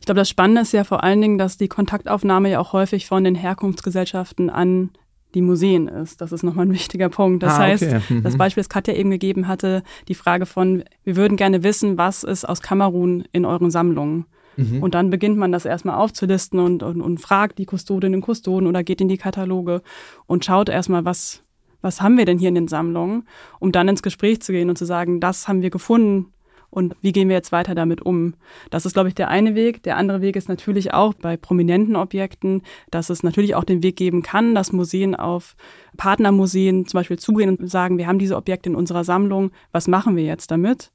Ich glaube, das Spannende ist ja vor allen Dingen, dass die Kontaktaufnahme ja auch häufig von den Herkunftsgesellschaften an die Museen ist. Das ist nochmal ein wichtiger Punkt. Das ah, heißt, okay. mhm. das Beispiel, das Katja eben gegeben hatte, die Frage von, wir würden gerne wissen, was ist aus Kamerun in euren Sammlungen? Mhm. Und dann beginnt man das erstmal aufzulisten und, und, und fragt die Kustodinnen und Kustoden oder geht in die Kataloge und schaut erstmal, was, was haben wir denn hier in den Sammlungen, um dann ins Gespräch zu gehen und zu sagen, das haben wir gefunden, und wie gehen wir jetzt weiter damit um? Das ist, glaube ich, der eine Weg. Der andere Weg ist natürlich auch bei prominenten Objekten, dass es natürlich auch den Weg geben kann, dass Museen auf Partnermuseen zum Beispiel zugehen und sagen, wir haben diese Objekte in unserer Sammlung, was machen wir jetzt damit?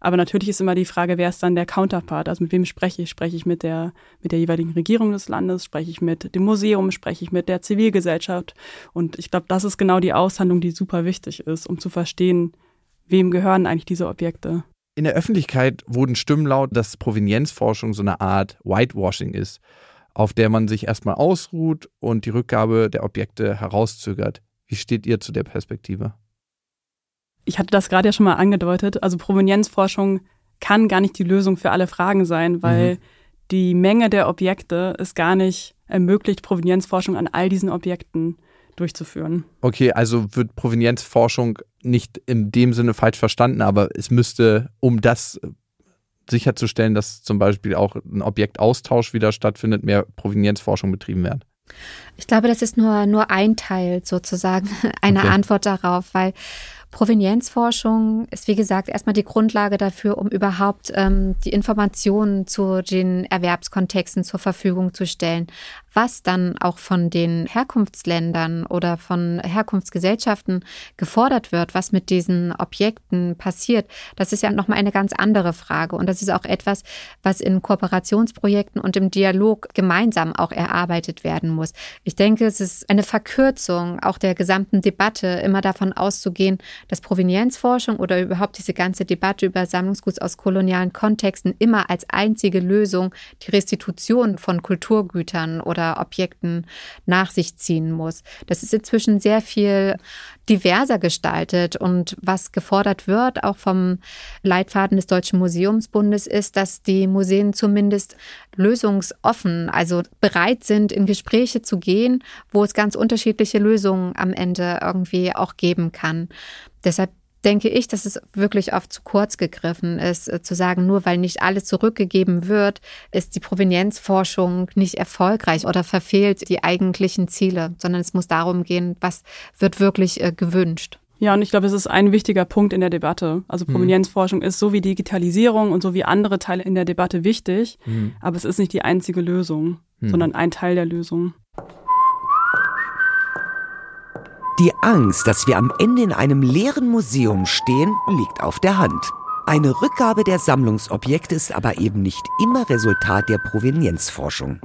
Aber natürlich ist immer die Frage, wer ist dann der Counterpart? Also mit wem spreche ich? Spreche ich mit der, mit der jeweiligen Regierung des Landes? Spreche ich mit dem Museum? Spreche ich mit der Zivilgesellschaft? Und ich glaube, das ist genau die Aushandlung, die super wichtig ist, um zu verstehen, wem gehören eigentlich diese Objekte. In der Öffentlichkeit wurden Stimmen laut, dass Provenienzforschung so eine Art Whitewashing ist, auf der man sich erstmal ausruht und die Rückgabe der Objekte herauszögert. Wie steht ihr zu der Perspektive? Ich hatte das gerade ja schon mal angedeutet. Also Provenienzforschung kann gar nicht die Lösung für alle Fragen sein, weil mhm. die Menge der Objekte es gar nicht ermöglicht, Provenienzforschung an all diesen Objekten durchzuführen. Okay, also wird Provenienzforschung nicht in dem Sinne falsch verstanden, aber es müsste, um das sicherzustellen, dass zum Beispiel auch ein Objektaustausch wieder stattfindet, mehr Provenienzforschung betrieben werden. Ich glaube, das ist nur, nur ein Teil sozusagen einer okay. Antwort darauf, weil Provenienzforschung ist, wie gesagt, erstmal die Grundlage dafür, um überhaupt ähm, die Informationen zu den Erwerbskontexten zur Verfügung zu stellen was dann auch von den Herkunftsländern oder von Herkunftsgesellschaften gefordert wird, was mit diesen Objekten passiert, das ist ja nochmal eine ganz andere Frage. Und das ist auch etwas, was in Kooperationsprojekten und im Dialog gemeinsam auch erarbeitet werden muss. Ich denke, es ist eine Verkürzung auch der gesamten Debatte, immer davon auszugehen, dass Provenienzforschung oder überhaupt diese ganze Debatte über Sammlungsguts aus kolonialen Kontexten immer als einzige Lösung die Restitution von Kulturgütern oder Objekten nach sich ziehen muss. Das ist inzwischen sehr viel diverser gestaltet und was gefordert wird, auch vom Leitfaden des Deutschen Museumsbundes, ist, dass die Museen zumindest lösungsoffen, also bereit sind, in Gespräche zu gehen, wo es ganz unterschiedliche Lösungen am Ende irgendwie auch geben kann. Deshalb denke ich, dass es wirklich oft zu kurz gegriffen ist, äh, zu sagen, nur weil nicht alles zurückgegeben wird, ist die Provenienzforschung nicht erfolgreich oder verfehlt die eigentlichen Ziele, sondern es muss darum gehen, was wird wirklich äh, gewünscht. Ja, und ich glaube, es ist ein wichtiger Punkt in der Debatte. Also. Provenienzforschung mhm. ist so wie Digitalisierung und so wie andere Teile in der Debatte wichtig, mhm. aber es ist nicht die einzige Lösung, mhm. sondern ein Teil der Lösung. Die Angst, dass wir am Ende in einem leeren Museum stehen, liegt auf der Hand. Eine Rückgabe der Sammlungsobjekte ist aber eben nicht immer Resultat der Provenienzforschung.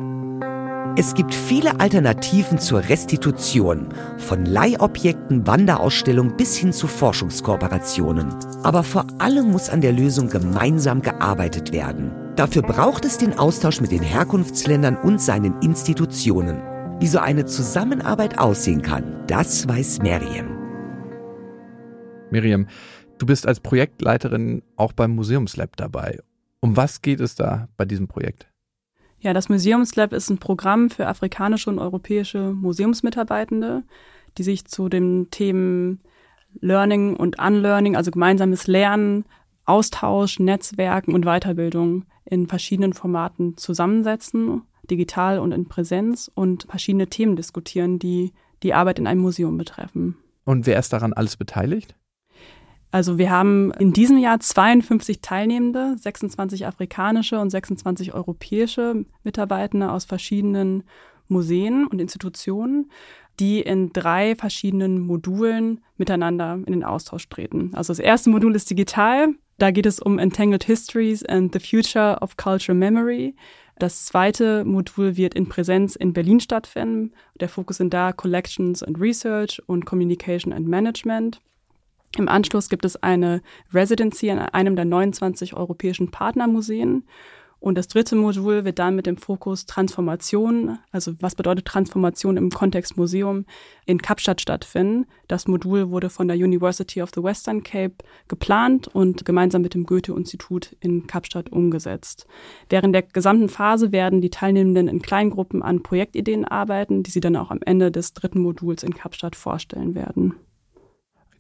Es gibt viele Alternativen zur Restitution, von Leihobjekten, Wanderausstellungen bis hin zu Forschungskooperationen. Aber vor allem muss an der Lösung gemeinsam gearbeitet werden. Dafür braucht es den Austausch mit den Herkunftsländern und seinen Institutionen. Wie so eine Zusammenarbeit aussehen kann, das weiß Miriam. Miriam, du bist als Projektleiterin auch beim Museumslab dabei. Um was geht es da bei diesem Projekt? Ja, das Museumslab ist ein Programm für afrikanische und europäische Museumsmitarbeitende, die sich zu den Themen Learning und Unlearning, also gemeinsames Lernen, Austausch, Netzwerken und Weiterbildung in verschiedenen Formaten zusammensetzen, digital und in Präsenz und verschiedene Themen diskutieren, die die Arbeit in einem Museum betreffen. Und wer ist daran alles beteiligt? Also wir haben in diesem Jahr 52 Teilnehmende, 26 afrikanische und 26 europäische Mitarbeitende aus verschiedenen Museen und Institutionen, die in drei verschiedenen Modulen miteinander in den Austausch treten. Also das erste Modul ist digital. Da geht es um Entangled Histories and the Future of Cultural Memory. Das zweite Modul wird in Präsenz in Berlin stattfinden. Der Fokus sind da Collections and Research und Communication and Management. Im Anschluss gibt es eine Residency an einem der 29 europäischen Partnermuseen. Und das dritte Modul wird dann mit dem Fokus Transformation, also was bedeutet Transformation im Kontext Museum, in Kapstadt stattfinden. Das Modul wurde von der University of the Western Cape geplant und gemeinsam mit dem Goethe-Institut in Kapstadt umgesetzt. Während der gesamten Phase werden die Teilnehmenden in Kleingruppen an Projektideen arbeiten, die sie dann auch am Ende des dritten Moduls in Kapstadt vorstellen werden.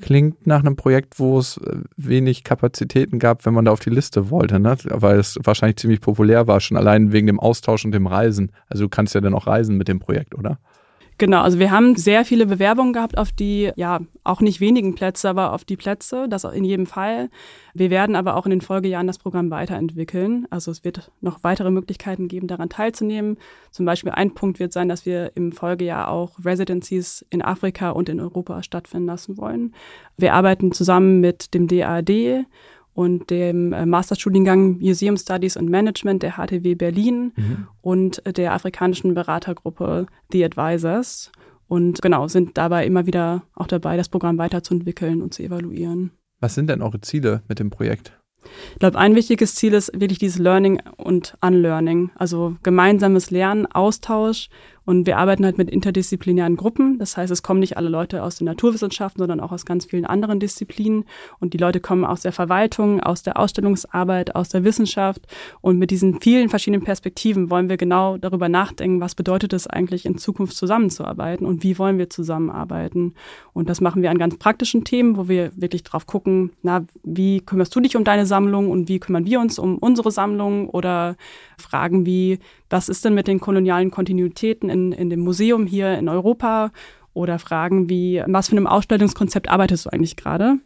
Klingt nach einem Projekt, wo es äh, wenig Kapazitäten gab, wenn man da auf die Liste wollte, ne? weil es wahrscheinlich ziemlich populär war, schon allein wegen dem Austausch und dem Reisen. Also du kannst ja dann auch reisen mit dem Projekt, oder? Genau, also wir haben sehr viele Bewerbungen gehabt auf die, ja, auch nicht wenigen Plätze, aber auf die Plätze, das in jedem Fall. Wir werden aber auch in den Folgejahren das Programm weiterentwickeln. Also es wird noch weitere Möglichkeiten geben, daran teilzunehmen. Zum Beispiel ein Punkt wird sein, dass wir im Folgejahr auch Residencies in Afrika und in Europa stattfinden lassen wollen. Wir arbeiten zusammen mit dem DAD und dem äh, Masterstudiengang Museum Studies und Management der HTW Berlin mhm. und der afrikanischen Beratergruppe The Advisors. Und genau, sind dabei immer wieder auch dabei, das Programm weiterzuentwickeln und zu evaluieren. Was sind denn eure Ziele mit dem Projekt? Ich glaube, ein wichtiges Ziel ist wirklich dieses Learning und Unlearning, also gemeinsames Lernen, Austausch und wir arbeiten halt mit interdisziplinären Gruppen. Das heißt, es kommen nicht alle Leute aus den Naturwissenschaften, sondern auch aus ganz vielen anderen Disziplinen. Und die Leute kommen aus der Verwaltung, aus der Ausstellungsarbeit, aus der Wissenschaft. Und mit diesen vielen verschiedenen Perspektiven wollen wir genau darüber nachdenken, was bedeutet es eigentlich in Zukunft zusammenzuarbeiten und wie wollen wir zusammenarbeiten. Und das machen wir an ganz praktischen Themen, wo wir wirklich drauf gucken, na, wie kümmerst du dich um deine Sammlung und wie kümmern wir uns um unsere Sammlung oder Fragen wie, was ist denn mit den kolonialen Kontinuitäten in, in dem Museum hier in Europa? Oder Fragen wie, was für einem Ausstellungskonzept arbeitest du eigentlich gerade?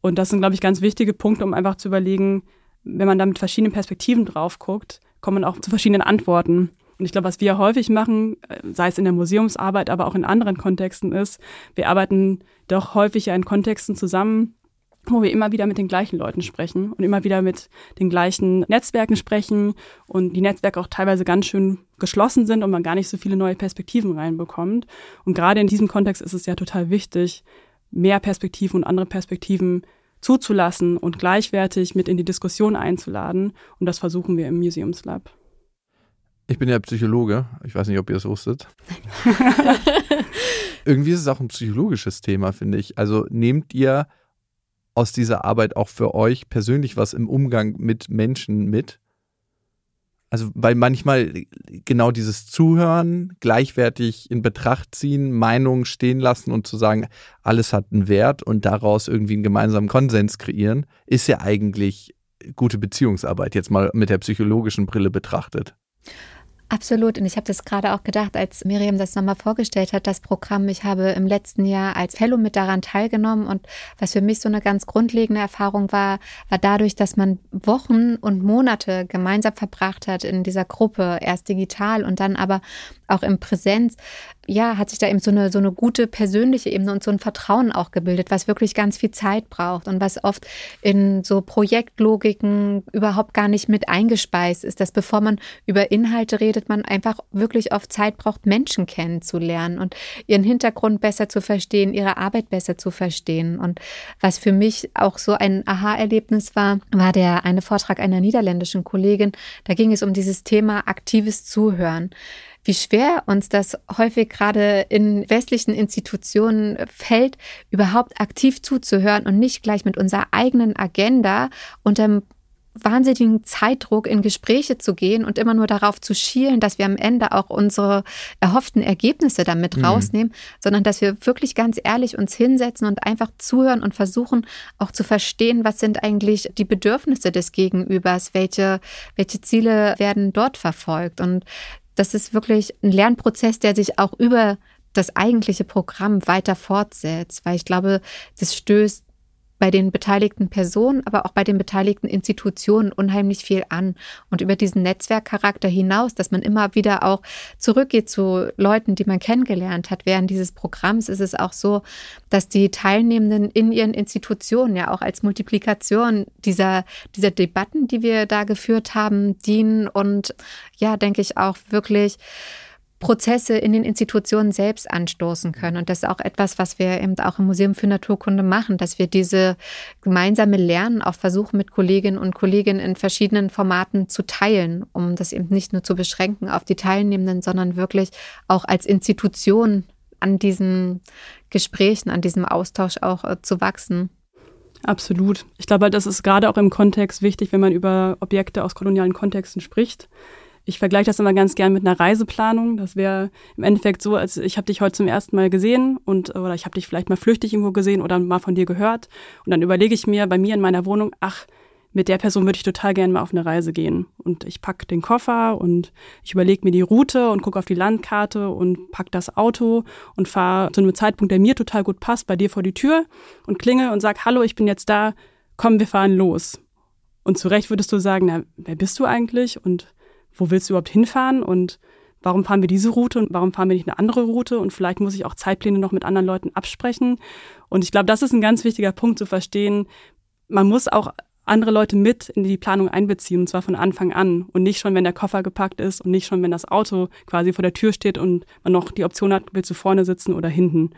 Und das sind, glaube ich, ganz wichtige Punkte, um einfach zu überlegen, wenn man da mit verschiedenen Perspektiven drauf guckt, kommt man auch zu verschiedenen Antworten. Und ich glaube, was wir häufig machen, äh, sei es in der Museumsarbeit, aber auch in anderen Kontexten, ist, wir arbeiten doch häufig ja in Kontexten zusammen, wo wir immer wieder mit den gleichen Leuten sprechen und immer wieder mit den gleichen Netzwerken sprechen und die Netzwerke auch teilweise ganz schön geschlossen sind und man gar nicht so viele neue Perspektiven reinbekommt. Und gerade in diesem Kontext ist es ja total wichtig, mehr Perspektiven und andere Perspektiven zuzulassen und gleichwertig mit in die Diskussion einzuladen. Und das versuchen wir im Museums Lab. Ich bin ja Psychologe. Ich weiß nicht, ob ihr es wusstet. Irgendwie ist es auch ein psychologisches Thema, finde ich. Also nehmt ihr aus dieser Arbeit auch für euch persönlich was im Umgang mit Menschen mit? Also, weil manchmal genau dieses Zuhören, gleichwertig in Betracht ziehen, Meinungen stehen lassen und zu sagen, alles hat einen Wert und daraus irgendwie einen gemeinsamen Konsens kreieren, ist ja eigentlich gute Beziehungsarbeit, jetzt mal mit der psychologischen Brille betrachtet. Absolut. Und ich habe das gerade auch gedacht, als Miriam das nochmal vorgestellt hat, das Programm. Ich habe im letzten Jahr als Fellow mit daran teilgenommen. Und was für mich so eine ganz grundlegende Erfahrung war, war dadurch, dass man Wochen und Monate gemeinsam verbracht hat in dieser Gruppe, erst digital und dann aber auch in Präsenz, ja, hat sich da eben so eine, so eine gute persönliche Ebene und so ein Vertrauen auch gebildet, was wirklich ganz viel Zeit braucht und was oft in so Projektlogiken überhaupt gar nicht mit eingespeist ist, dass bevor man über Inhalte redet, man einfach wirklich oft Zeit braucht, Menschen kennenzulernen und ihren Hintergrund besser zu verstehen, ihre Arbeit besser zu verstehen. Und was für mich auch so ein Aha-Erlebnis war, war der eine Vortrag einer niederländischen Kollegin. Da ging es um dieses Thema aktives Zuhören wie schwer uns das häufig gerade in westlichen Institutionen fällt, überhaupt aktiv zuzuhören und nicht gleich mit unserer eigenen Agenda unter wahnsinnigen Zeitdruck in Gespräche zu gehen und immer nur darauf zu schielen, dass wir am Ende auch unsere erhofften Ergebnisse damit mhm. rausnehmen, sondern dass wir wirklich ganz ehrlich uns hinsetzen und einfach zuhören und versuchen auch zu verstehen, was sind eigentlich die Bedürfnisse des Gegenübers, welche, welche Ziele werden dort verfolgt. Und das ist wirklich ein Lernprozess, der sich auch über das eigentliche Programm weiter fortsetzt, weil ich glaube, das stößt bei den beteiligten Personen, aber auch bei den beteiligten Institutionen unheimlich viel an. Und über diesen Netzwerkcharakter hinaus, dass man immer wieder auch zurückgeht zu Leuten, die man kennengelernt hat während dieses Programms, ist es auch so, dass die Teilnehmenden in ihren Institutionen ja auch als Multiplikation dieser, dieser Debatten, die wir da geführt haben, dienen und ja, denke ich auch wirklich Prozesse in den Institutionen selbst anstoßen können. Und das ist auch etwas, was wir eben auch im Museum für Naturkunde machen, dass wir diese gemeinsame Lernen auch versuchen, mit Kolleginnen und Kollegen in verschiedenen Formaten zu teilen, um das eben nicht nur zu beschränken auf die Teilnehmenden, sondern wirklich auch als Institution an diesen Gesprächen, an diesem Austausch auch äh, zu wachsen. Absolut. Ich glaube, das ist gerade auch im Kontext wichtig, wenn man über Objekte aus kolonialen Kontexten spricht ich vergleiche das immer ganz gern mit einer Reiseplanung. Das wäre im Endeffekt so, als ich habe dich heute zum ersten Mal gesehen und oder ich habe dich vielleicht mal flüchtig irgendwo gesehen oder mal von dir gehört. Und dann überlege ich mir bei mir in meiner Wohnung, ach, mit der Person würde ich total gerne mal auf eine Reise gehen. Und ich packe den Koffer und ich überlege mir die Route und gucke auf die Landkarte und pack das Auto und fahre zu einem Zeitpunkt, der mir total gut passt, bei dir vor die Tür und klinge und sag, hallo, ich bin jetzt da, komm, wir fahren los. Und zu Recht würdest du sagen, na, wer bist du eigentlich? Und wo willst du überhaupt hinfahren und warum fahren wir diese Route und warum fahren wir nicht eine andere Route und vielleicht muss ich auch Zeitpläne noch mit anderen Leuten absprechen. Und ich glaube, das ist ein ganz wichtiger Punkt zu verstehen. Man muss auch andere Leute mit in die Planung einbeziehen, und zwar von Anfang an und nicht schon, wenn der Koffer gepackt ist und nicht schon, wenn das Auto quasi vor der Tür steht und man noch die Option hat, willst du vorne sitzen oder hinten.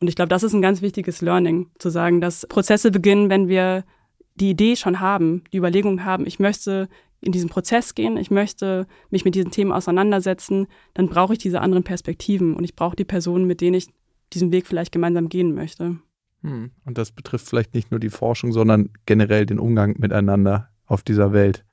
Und ich glaube, das ist ein ganz wichtiges Learning, zu sagen, dass Prozesse beginnen, wenn wir die Idee schon haben, die Überlegung haben, ich möchte in diesen Prozess gehen, ich möchte mich mit diesen Themen auseinandersetzen, dann brauche ich diese anderen Perspektiven und ich brauche die Personen, mit denen ich diesen Weg vielleicht gemeinsam gehen möchte. Hm. Und das betrifft vielleicht nicht nur die Forschung, sondern generell den Umgang miteinander auf dieser Welt.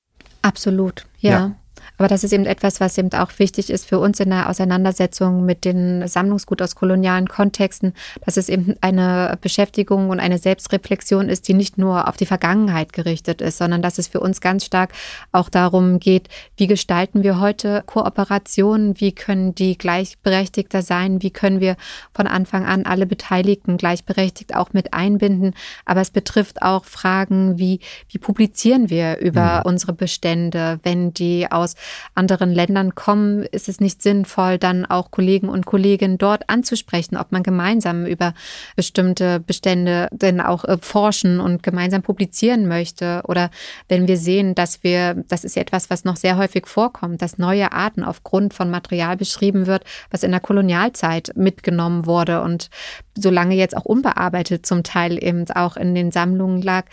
Absolut, ja. ja. Aber das ist eben etwas, was eben auch wichtig ist für uns in der Auseinandersetzung mit den Sammlungsgut aus kolonialen Kontexten, dass es eben eine Beschäftigung und eine Selbstreflexion ist, die nicht nur auf die Vergangenheit gerichtet ist, sondern dass es für uns ganz stark auch darum geht, wie gestalten wir heute Kooperationen, wie können die gleichberechtigter sein, wie können wir von Anfang an alle Beteiligten gleichberechtigt auch mit einbinden. Aber es betrifft auch Fragen wie, wie publizieren wir über mhm. unsere Bestände, wenn die aus aus anderen Ländern kommen, ist es nicht sinnvoll, dann auch Kollegen und Kolleginnen dort anzusprechen, ob man gemeinsam über bestimmte Bestände denn auch äh, forschen und gemeinsam publizieren möchte. Oder wenn wir sehen, dass wir, das ist etwas, was noch sehr häufig vorkommt, dass neue Arten aufgrund von Material beschrieben wird, was in der Kolonialzeit mitgenommen wurde und solange jetzt auch unbearbeitet zum Teil eben auch in den Sammlungen lag,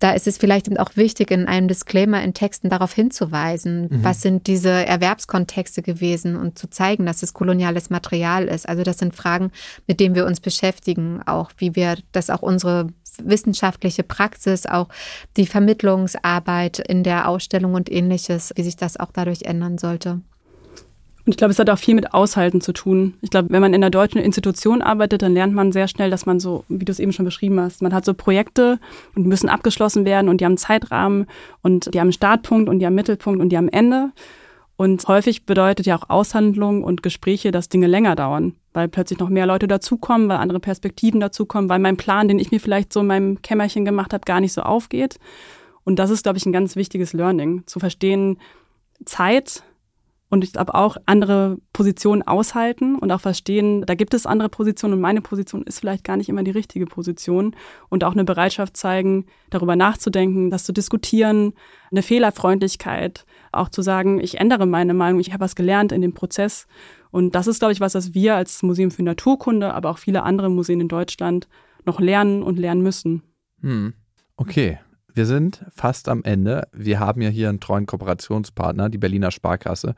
da ist es vielleicht auch wichtig, in einem Disclaimer in Texten darauf hinzuweisen, mhm. was sind diese Erwerbskontexte gewesen und zu zeigen, dass es koloniales Material ist. Also das sind Fragen, mit denen wir uns beschäftigen, auch wie wir das auch unsere wissenschaftliche Praxis, auch die Vermittlungsarbeit in der Ausstellung und ähnliches, wie sich das auch dadurch ändern sollte. Und ich glaube, es hat auch viel mit Aushalten zu tun. Ich glaube, wenn man in einer deutschen Institution arbeitet, dann lernt man sehr schnell, dass man so, wie du es eben schon beschrieben hast, man hat so Projekte und die müssen abgeschlossen werden und die haben Zeitrahmen und die haben einen Startpunkt und die haben einen Mittelpunkt und die haben Ende. Und häufig bedeutet ja auch Aushandlung und Gespräche, dass Dinge länger dauern, weil plötzlich noch mehr Leute dazukommen, weil andere Perspektiven dazukommen, weil mein Plan, den ich mir vielleicht so in meinem Kämmerchen gemacht habe, gar nicht so aufgeht. Und das ist, glaube ich, ein ganz wichtiges Learning, zu verstehen, Zeit und ich glaube auch andere Positionen aushalten und auch verstehen, da gibt es andere Positionen und meine Position ist vielleicht gar nicht immer die richtige Position und auch eine Bereitschaft zeigen, darüber nachzudenken, das zu diskutieren, eine Fehlerfreundlichkeit, auch zu sagen, ich ändere meine Meinung, ich habe was gelernt in dem Prozess und das ist, glaube ich, was, was wir als Museum für Naturkunde, aber auch viele andere Museen in Deutschland noch lernen und lernen müssen. Hm. Okay, wir sind fast am Ende. Wir haben ja hier einen treuen Kooperationspartner, die Berliner Sparkasse.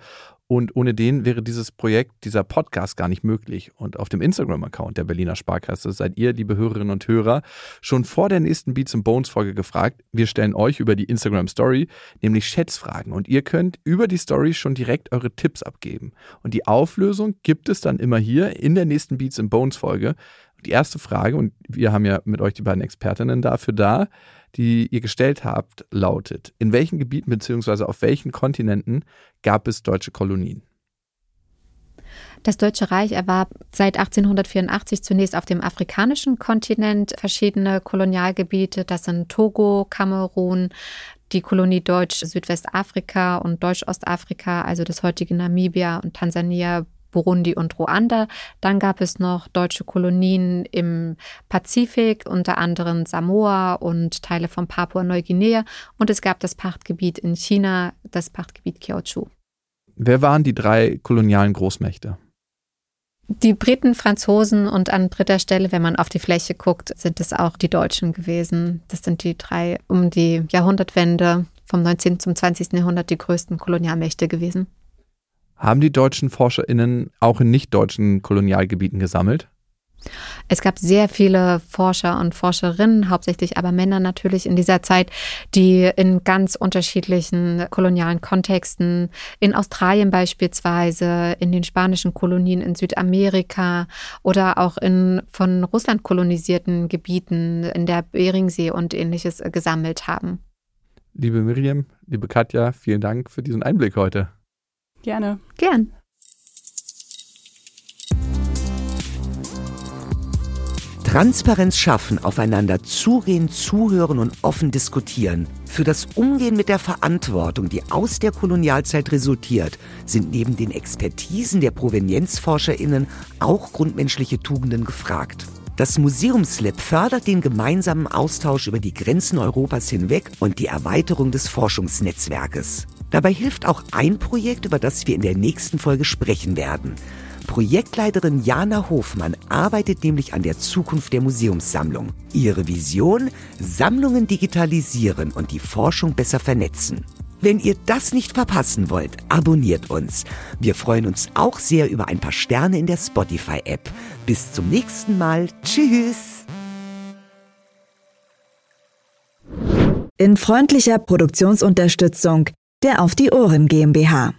Und ohne den wäre dieses Projekt, dieser Podcast gar nicht möglich. Und auf dem Instagram-Account der Berliner Sparkasse seid ihr, liebe Hörerinnen und Hörer, schon vor der nächsten Beats and Bones Folge gefragt. Wir stellen euch über die Instagram Story nämlich Schätzfragen und ihr könnt über die Story schon direkt eure Tipps abgeben. Und die Auflösung gibt es dann immer hier in der nächsten Beats and Bones Folge. Die erste Frage, und wir haben ja mit euch die beiden Expertinnen dafür da, die ihr gestellt habt, lautet, in welchen Gebieten bzw. auf welchen Kontinenten gab es deutsche Kolonien? Das Deutsche Reich erwarb seit 1884 zunächst auf dem afrikanischen Kontinent verschiedene Kolonialgebiete. Das sind Togo, Kamerun, die Kolonie Deutsch Südwestafrika und Deutsch-Ostafrika, also das heutige Namibia und Tansania, Burundi und Ruanda. Dann gab es noch deutsche Kolonien im Pazifik, unter anderem Samoa und Teile von Papua-Neuguinea. Und es gab das Pachtgebiet in China, das Pachtgebiet Kiautschou. Wer waren die drei kolonialen Großmächte? Die Briten, Franzosen und an dritter Stelle, wenn man auf die Fläche guckt, sind es auch die Deutschen gewesen. Das sind die drei um die Jahrhundertwende vom 19. zum 20. Jahrhundert die größten Kolonialmächte gewesen. Haben die deutschen ForscherInnen auch in nicht-deutschen Kolonialgebieten gesammelt? Es gab sehr viele Forscher und Forscherinnen, hauptsächlich aber Männer natürlich in dieser Zeit, die in ganz unterschiedlichen kolonialen Kontexten, in Australien beispielsweise, in den spanischen Kolonien in Südamerika oder auch in von Russland kolonisierten Gebieten in der Beringsee und ähnliches gesammelt haben. Liebe Miriam, liebe Katja, vielen Dank für diesen Einblick heute. Gerne. Gern. Transparenz schaffen, aufeinander zugehen, zuhören und offen diskutieren. Für das Umgehen mit der Verantwortung, die aus der Kolonialzeit resultiert, sind neben den Expertisen der ProvenienzforscherInnen auch grundmenschliche Tugenden gefragt. Das Museumslab fördert den gemeinsamen Austausch über die Grenzen Europas hinweg und die Erweiterung des Forschungsnetzwerkes. Dabei hilft auch ein Projekt, über das wir in der nächsten Folge sprechen werden. Projektleiterin Jana Hofmann arbeitet nämlich an der Zukunft der Museumssammlung. Ihre Vision? Sammlungen digitalisieren und die Forschung besser vernetzen. Wenn ihr das nicht verpassen wollt, abonniert uns. Wir freuen uns auch sehr über ein paar Sterne in der Spotify-App. Bis zum nächsten Mal. Tschüss. In freundlicher Produktionsunterstützung der Auf die Ohren GmbH.